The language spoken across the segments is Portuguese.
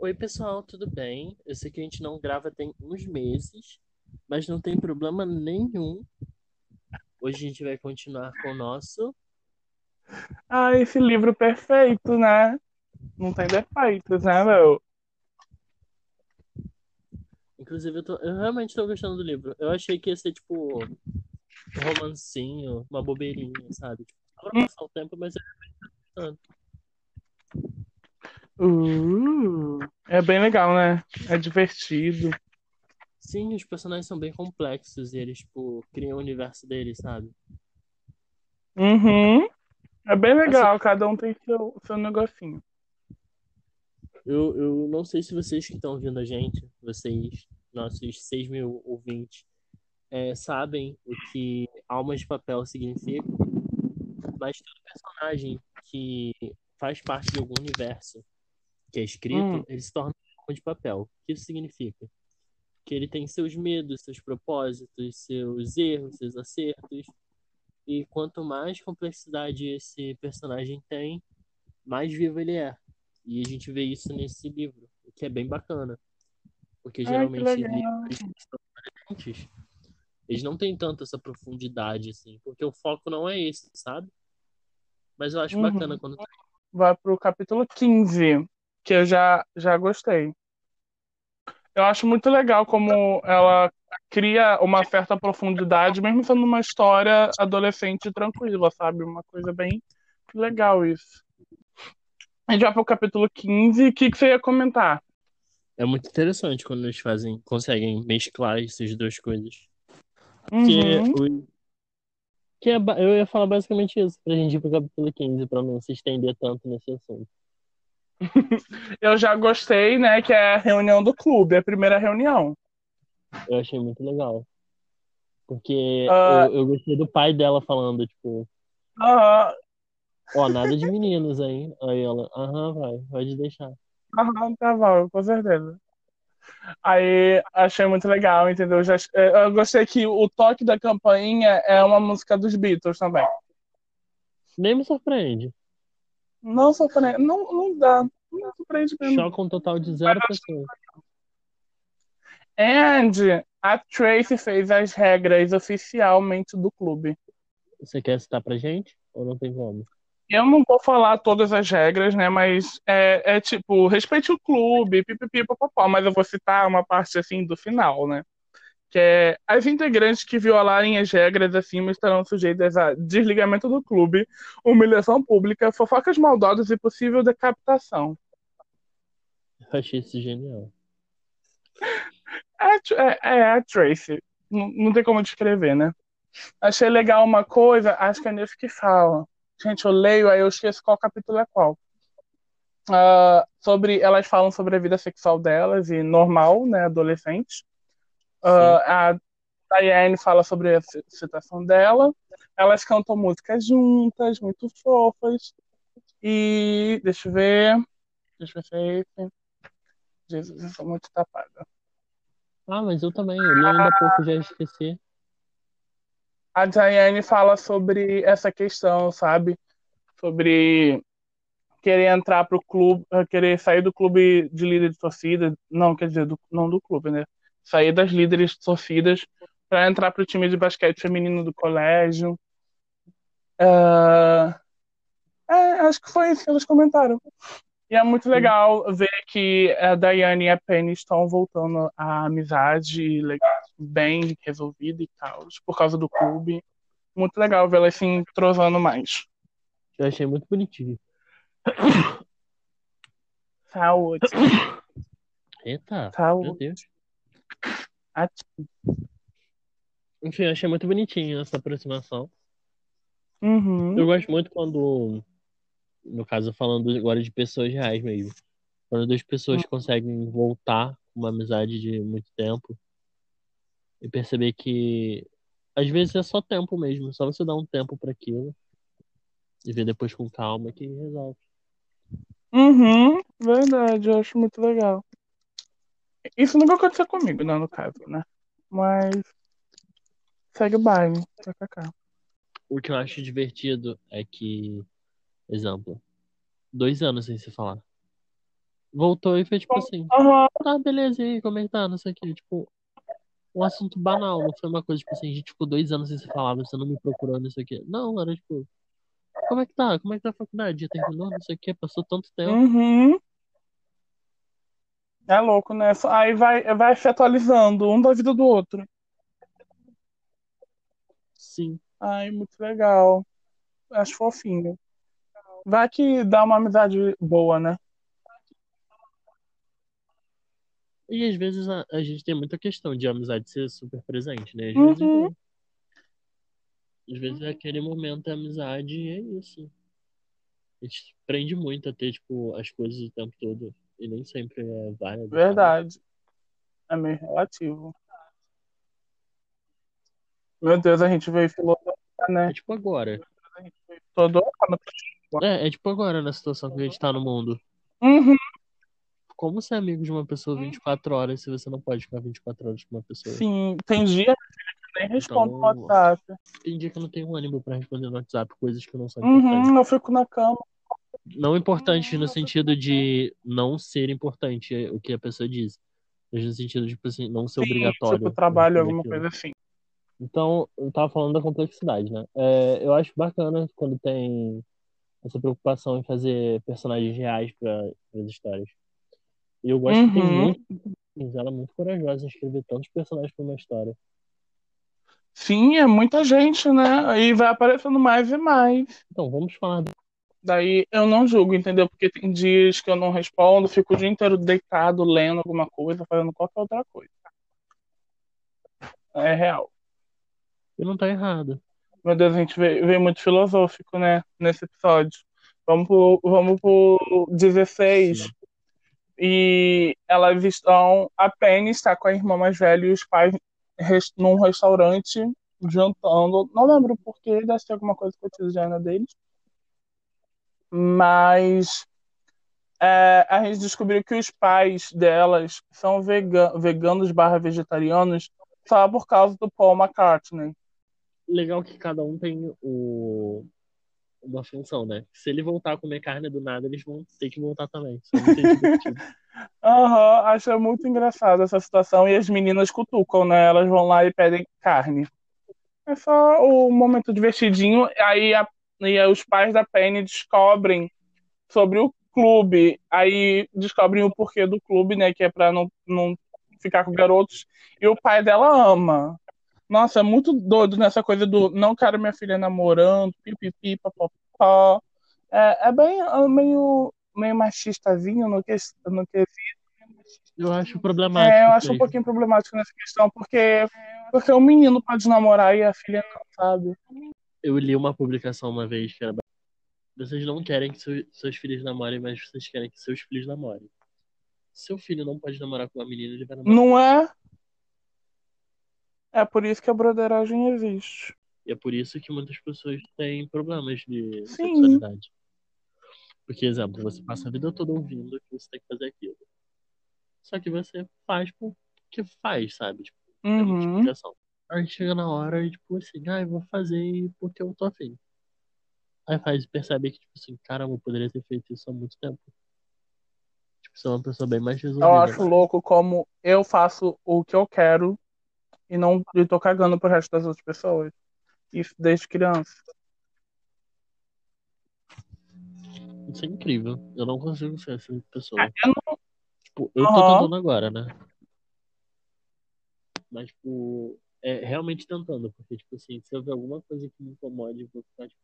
Oi, pessoal, tudo bem? Eu sei que a gente não grava tem uns meses, mas não tem problema nenhum. Hoje a gente vai continuar com o nosso. Ah, esse livro perfeito, né? Não tem defeitos, né, meu? Inclusive, eu, tô- eu realmente tô gostando do livro. Eu achei que ia ser tipo um romancinho, uma bobeirinha, sabe? Pra passar o tempo, mas eu tô gostando. Uh, é bem legal, né? É divertido. Sim, os personagens são bem complexos e eles, tipo, criam o universo deles, sabe? Uhum. É bem Assim, legal, cada um tem seu, seu negocinho. eu, eu não sei se vocês que estão ouvindo a gente, vocês, nossos 6 mil ouvintes, é, sabem o que Almas de Papel significa, mas todo personagem que faz parte de algum universo que é escrito, Hum, ele se torna alma de papel. O que isso significa? Que ele tem seus medos, seus propósitos, seus erros, seus acertos, e quanto mais complexidade esse personagem tem, mais vivo ele é. E a gente vê isso nesse livro, o que é bem bacana, porque ai, que geralmente legal. livros são diferentes, eles não têm tanto essa profundidade assim, porque o foco não é esse, sabe? Mas eu acho bacana Uhum. quando tem. Vai pro capítulo 15, que eu já, já gostei. Eu acho muito legal como ela cria uma certa profundidade, mesmo sendo uma história adolescente tranquila, sabe? Uma coisa bem legal isso. A gente vai pro capítulo 15. O que, que você ia comentar? É muito interessante quando eles fazem, conseguem mesclar essas duas coisas. Porque Uhum. o que é, eu ia falar basicamente isso, pra gente ir pro capítulo 15, pra não se estender tanto nesse assunto. Eu já gostei, né? Que é a reunião do clube, a primeira reunião. Eu achei muito legal. Porque Ah, eu, eu gostei do pai dela falando, tipo, Aham, ó, nada de meninos, hein? Aí ela, aham, vai, pode deixar. aham, tá bom, com certeza. Aí achei muito legal, entendeu? Já, eh, eu gostei que o toque da campainha é uma música dos Beatles também. Nem me surpreende. Não surpreende, não, não dá, não surpreende mesmo. Choca um total de zero pessoas. And a Tracy fez as regras oficialmente do clube. Você quer citar pra gente? Ou não tem como? Eu não vou falar todas as regras, né? Mas é, é tipo, respeite o clube, pipipi, popopó, mas eu vou citar uma parte assim do final, né? Que é as integrantes que violarem as regras acima estarão sujeitas a desligamento do clube, humilhação pública, fofocas maldosas e possível decapitação. Eu achei isso genial. É, é, é a Tracy. Não, não tem como descrever, né? Achei legal uma coisa, acho que é nisso que fala. Gente, eu leio, aí eu esqueço qual capítulo é qual. Ah, sobre, elas falam sobre a vida sexual delas e normal, né, adolescente. Ah, a Diane fala sobre a si- situação dela. Elas cantam músicas juntas, muito fofas. E deixa eu ver. Deixa eu ver se é esse. Jesus, eu sou muito tapada. Ah, mas eu também, eu li ainda há pouco, já esqueci. A Diane fala sobre essa questão, sabe? Sobre querer entrar pro clube, querer sair do clube de líder de torcida, não, quer dizer, do- não do clube, né? Sair das líderes de torcidas para entrar pro time de basquete feminino do colégio. Ah, é, acho que foi isso que eles comentaram. E é muito Sim. legal ver que a Daiane e a Penny estão voltando à amizade bem resolvida e tal, por causa do clube. Muito legal ver elas se entrosando mais. Eu achei muito bonitinho. Saúde, Eita, meu saúde. Deus. Ati- Enfim, eu achei muito bonitinho essa aproximação. Uhum. Eu gosto muito quando, no caso, falando agora de pessoas reais mesmo, quando duas pessoas conseguem voltar com uma amizade de muito tempo e perceber que às vezes é só tempo mesmo, só você dar um tempo para aquilo e ver depois com calma que resolve. Uhum. Verdade, eu acho muito legal. Isso nunca aconteceu comigo, não, no caso, né? Mas segue o baile. kkk. O que eu acho divertido é que, exemplo, dois anos sem se falar. Voltou e foi tipo assim, Aham. tá, beleza, e aí, como é que tá? Não sei o quê. Tipo, um assunto banal, não foi uma coisa, tipo assim, a gente ficou dois anos sem se falar, você não me procurou, não sei o quê. Não, era tipo, como é que tá? Como é que tá a faculdade? Já terminou, não sei o quê, passou tanto tempo. Uhum. É louco, né? Aí vai, vai se atualizando um da vida do outro. Sim. Ai, muito legal. Acho fofinho. Vai que dá uma amizade boa, né? E às vezes a, a gente tem muita questão de amizade ser super presente, né? Às Uhum. vezes não. Às vezes é aquele momento é amizade e é isso. A gente aprende muito a ter, tipo, as coisas o tempo todo. E nem sempre é válido. Verdade. É meio relativo. Meu Deus, a gente veio filosofar, né? É tipo agora. Todo É, é tipo agora na situação que a gente tá no mundo. Uhum. Como ser amigo de uma pessoa 24 horas se você não pode ficar 24 horas com uma pessoa? Sim, tem dia que eu nem respondo no Então- WhatsApp. Tem dia que eu não tenho ânimo pra responder no WhatsApp coisas que não são importantes. Uhum, eu fico na cama. Não importante no sentido de não ser importante é o que a pessoa diz. Mas no sentido de, tipo assim, não ser Sim, obrigatório. tipo, trabalho, alguma aquilo. coisa assim. Então, eu tava falando da complexidade, né? É, eu acho bacana quando tem essa preocupação em fazer personagens reais para as histórias. E eu gosto que tem Uhum. muito. Ela é muito corajosa em escrever tantos personagens para uma história. Sim, é muita gente, né? E vai aparecendo mais e mais. Então, vamos falar. do- Daí eu não julgo, entendeu? Porque tem dias que eu não respondo, fico o dia inteiro deitado, lendo alguma coisa, fazendo qualquer outra coisa. É real. E não tá errado. Meu Deus, a gente veio, veio muito filosófico, né? Nesse episódio. Vamos pro, vamos pro 16. Sim. E elas estão. A Penny está com a irmã mais velha e os pais res- num restaurante jantando. Não lembro porquê, deve ser alguma coisa cotidiana deles. Mas é, a gente descobriu que os pais delas são vega- veganos barra vegetarianos só por causa do Paul McCartney. Legal que cada um tem o... uma função, né? Se ele voltar a comer carne do nada, eles vão ter que voltar também. É. Aham, acho muito engraçado essa situação. E as meninas cutucam, né? Elas vão lá e pedem carne. É só o momento divertidinho. Aí, a- e aí os pais da Penny descobrem sobre o clube. Aí descobrem o porquê do clube, né? Que é pra não, não ficar com garotos. E o pai dela ama. Nossa, é muito doido nessa coisa do não quero minha filha namorando, pipipi, papapá. É, é bem é meio, meio machistazinho no que, no que Eu acho problemático. é, eu acho um pouquinho problemático nessa questão, porque, porque o menino pode namorar e a filha não, sabe? Eu li uma publicação uma vez que era. Vocês não querem que seu- seus filhos namorem, mas vocês querem que seus filhos namorem. Seu filho não pode namorar com uma menina, ele vai namorar. Não é? É por isso que a broderagem existe. E é por isso que muitas pessoas têm problemas de Sim. sexualidade. Porque, exemplo, você passa a vida toda ouvindo que você tem que fazer aquilo. Só que você faz porque faz, sabe? Tipo, muita Uhum. Aí chega na hora e, tipo assim, ah, eu vou fazer porque eu tô afim. Aí faz e percebe que, tipo assim, caramba, eu poderia ter feito isso há muito tempo. Tipo, você é uma pessoa bem mais resolvida. Eu acho louco como eu faço o que eu quero e não e tô cagando pro resto das outras pessoas. Isso desde criança. Isso é incrível. Eu não consigo ser essa pessoa. Eu não- Tipo, eu tô Aham. tentando agora, né? Mas, tipo, é realmente tentando, porque, tipo assim, se eu ver alguma coisa que me incomode, eu vou ficar, tipo.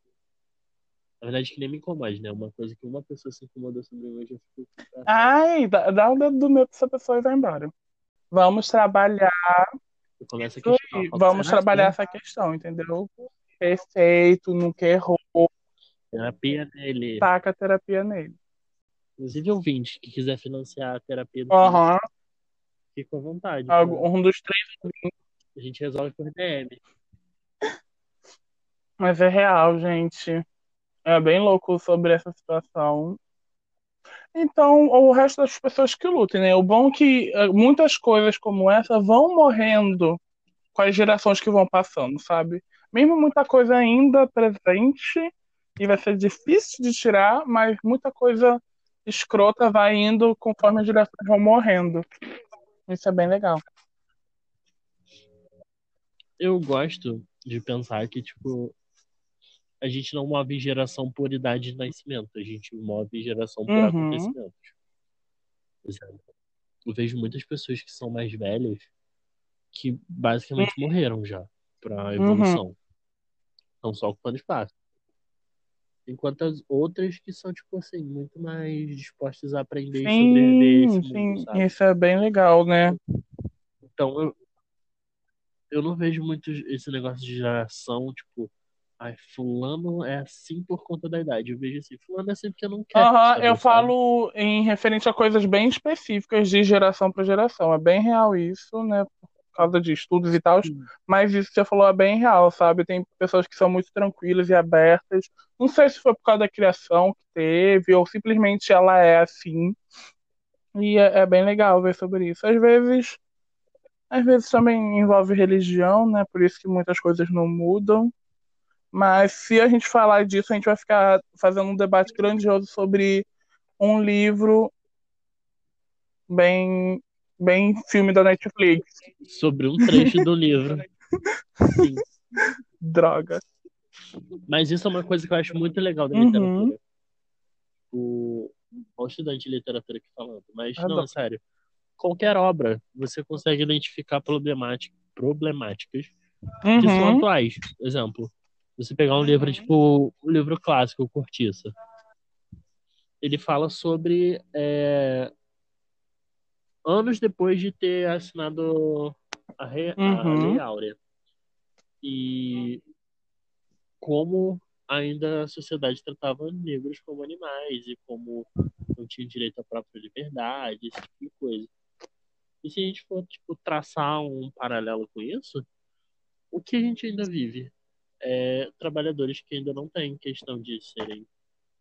Na verdade, que nem me incomode, né? Uma coisa que uma pessoa se incomodou sobre mim, eu já fico. Ai, dá, dá um dedo do meu pra essa pessoa e vai embora. Vamos trabalhar Eu começo a questionar. Vamos "Será que trabalhar essa questão, entendeu? Perfeito, nunca errou, Terapia dele. taca a terapia nele. Inclusive, ouvinte que quiser financiar a terapia do Aham, filho, fica à vontade. um dos três, A gente resolve por DM. mas é real, gente. É bem louco sobre essa situação. Então, o resto das pessoas que lutem, né? O bom é que eh, muitas coisas como essa vão morrendo com as gerações que vão passando, sabe? Mesmo muita coisa ainda presente e vai ser difícil de tirar, mas muita coisa escrota vai indo conforme as direções vão morrendo. Isso é bem legal. Eu gosto de pensar que, tipo, a gente não move geração por idade de nascimento, a gente move geração por Uhum. acontecimentos. Eu vejo muitas pessoas que são mais velhas que basicamente morreram já pra Uhum. evolução. Estão só ocupando espaço. Enquanto as outras que são, tipo assim, muito mais dispostas a aprender e sobreviver esse Sim, mundo, sim, sabe? isso é bem legal, né? Então, eu, eu não vejo muito esse negócio de geração, tipo, ai, fulano é assim por conta da idade. Eu vejo assim, fulano é assim porque não quer Aham, eu falo em referente a coisas bem específicas de geração para geração. É bem real isso, né? Por causa de estudos e tal. Mas isso que você falou é bem real, sabe? Tem pessoas que são muito tranquilas e abertas. Não sei se foi por causa da criação que teve, ou simplesmente ela é assim. E é, é bem legal ver sobre isso. Às vezes, às vezes também envolve religião, né? Por isso que muitas coisas não mudam. Mas se a gente falar disso, a gente vai ficar fazendo um debate grandioso sobre um livro bem, bem filme da Netflix. Sobre um trecho do livro. Sim. Droga. Mas isso é uma coisa que eu acho muito legal da Uhum. literatura. O, o estudante de literatura aqui falando. Mas, não, Adoro. sério. Qualquer obra, você consegue identificar problemática, problemáticas que são Uhum. atuais. Exemplo, você pegar um livro tipo o livro clássico, o Cortiça. Ele fala sobre é, anos depois de ter assinado a, re- a Uhum. Lei Áurea. E como ainda a sociedade tratava negros como animais e como não tinha direito à própria liberdade, esse tipo de coisa. E se a gente for tipo, traçar um paralelo com isso, o que a gente ainda vive? É trabalhadores que ainda não têm questão de serem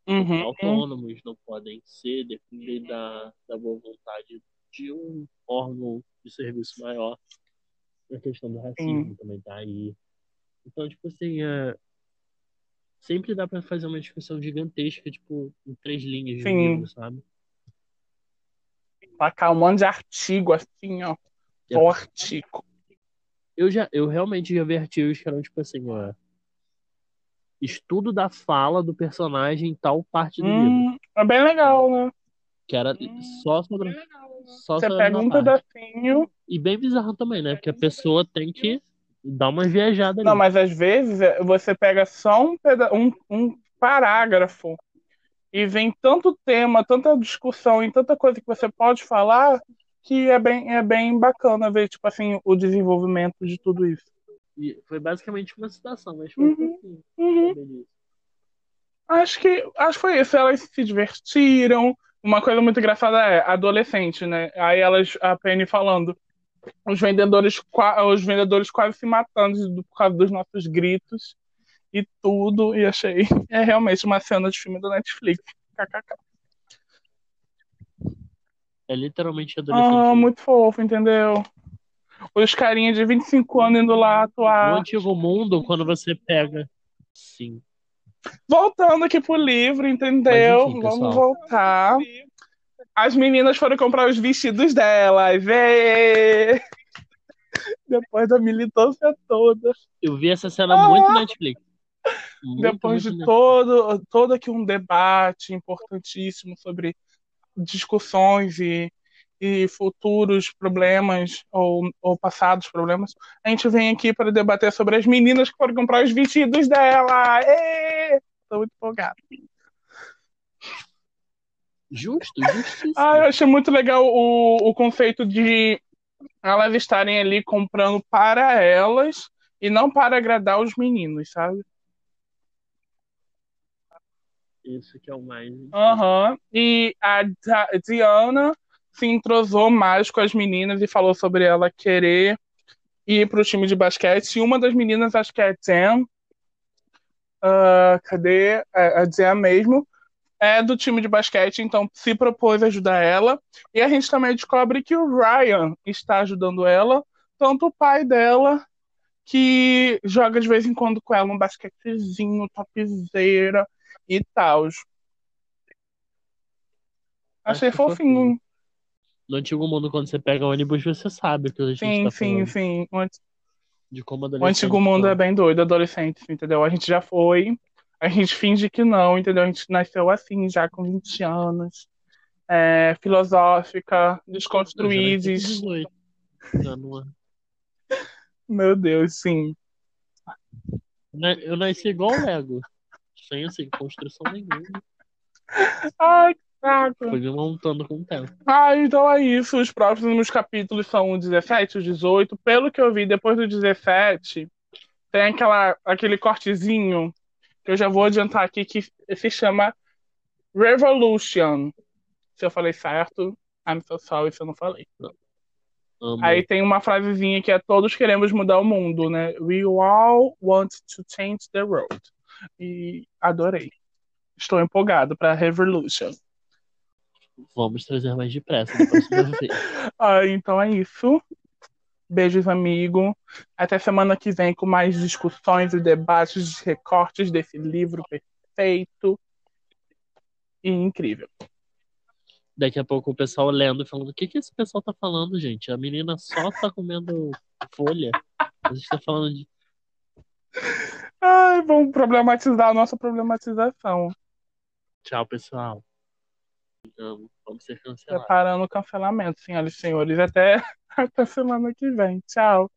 Uhum. autônomos, não podem ser, depender da, da boa vontade de um órgão de serviço maior. A questão do racismo também tá aí. Então, tipo assim, é... sempre dá pra fazer uma discussão gigantesca, tipo, em três linhas de Sim. livro, sabe? Tacar um monte de artigo assim, ó. E Só artigo. Eu já, eu realmente já vi artigos que eram tipo assim, ó. Estudo da fala do personagem em tal parte do livro. Hum, é bem legal, né? Que era só sobre. Só Você pega um pedacinho. E bem bizarro também, né? Porque a pessoa tem que dar uma viajada ali. Não, mas às vezes é, você pega só um, peda um, um parágrafo e vem tanto tema, tanta discussão e tanta coisa que você pode falar que é bem, é bem bacana ver, tipo assim, o desenvolvimento de tudo isso. E foi basicamente uma citação, mas foi Uhum. um pouquinho Uhum. Acho que, acho que foi isso. Elas se divertiram. Uma coisa muito engraçada é adolescente, né? Aí elas, a Penny falando, os vendedores, os vendedores quase se matando do- por causa dos nossos gritos e tudo. E achei, é realmente uma cena de filme da Netflix. KKK. É literalmente adolescente. Ah, muito fofo, entendeu? Os carinhas de 25 anos indo lá No atuar. antigo mundo, quando você pega. Sim. Voltando aqui pro livro, entendeu? Enfim, Vamos voltar. As meninas foram comprar os vestidos delas. Ê! Depois da militância toda. Eu vi essa cena Ah! muito na Netflix. Depois de todo, todo aqui um debate importantíssimo sobre discussões e, e futuros problemas ou, ou passados problemas, a gente vem aqui para debater sobre as meninas que foram comprar os vestidos dela. Tô muito empolgada. Justo, justíssimo. Ah, eu achei muito legal o, o conceito de elas estarem ali comprando para elas e não para agradar os meninos, sabe? Isso que é o mais. Aham. E a Diana se entrosou mais com as meninas e falou sobre ela querer ir para o time de basquete. E uma das meninas, acho que é a Jen, ah, cadê? É, a Jen mesmo, é do time de basquete, então se propôs ajudar ela. E a gente também descobre que o Ryan está ajudando ela, tanto o pai dela, que joga de vez em quando com ela um basquetezinho, topzeira e tal. Achei Acho fofinho. No antigo mundo, quando você pega ônibus, você sabe o que a gente Sim, tá sim, falando. sim. O antigo mundo é bem doido, adolescente, entendeu? A gente já foi, a gente finge que não, entendeu? A gente nasceu assim, já com 20 anos. É, filosófica, desconstruídos. 18. Já não é. Meu Deus, sim. Eu nasci igual o Lego. Sem assim, construção nenhuma. Ai, que saco. Fui me montando com o tempo. Ah, então é isso. Os próximos capítulos são o 17 e o 18. Pelo que eu vi, depois do 17, tem aquela, aquele cortezinho que eu já vou adiantar aqui que se chama Revolution. Se eu falei certo, I'm so sorry se eu não falei. Amo. Aí tem uma frasezinha que é todos queremos mudar o mundo, né? We all want to change the world. E adorei. Estou empolgado para Revolution. Vamos trazer mais depressa da próxima vez. Ah, então é isso. Beijos, amigo. Até semana que vem com mais discussões e debates, recortes desse livro perfeito e incrível. Daqui a pouco o pessoal lendo, falando: o que que esse pessoal tá falando, gente? A menina só tá comendo folha. A gente tá falando de. Ai, vamos problematizar a nossa problematização. Tchau, pessoal. Amo. Vamos ser cancelados. Preparando o cancelamento, senhoras e senhores. Até, até semana que vem. Tchau.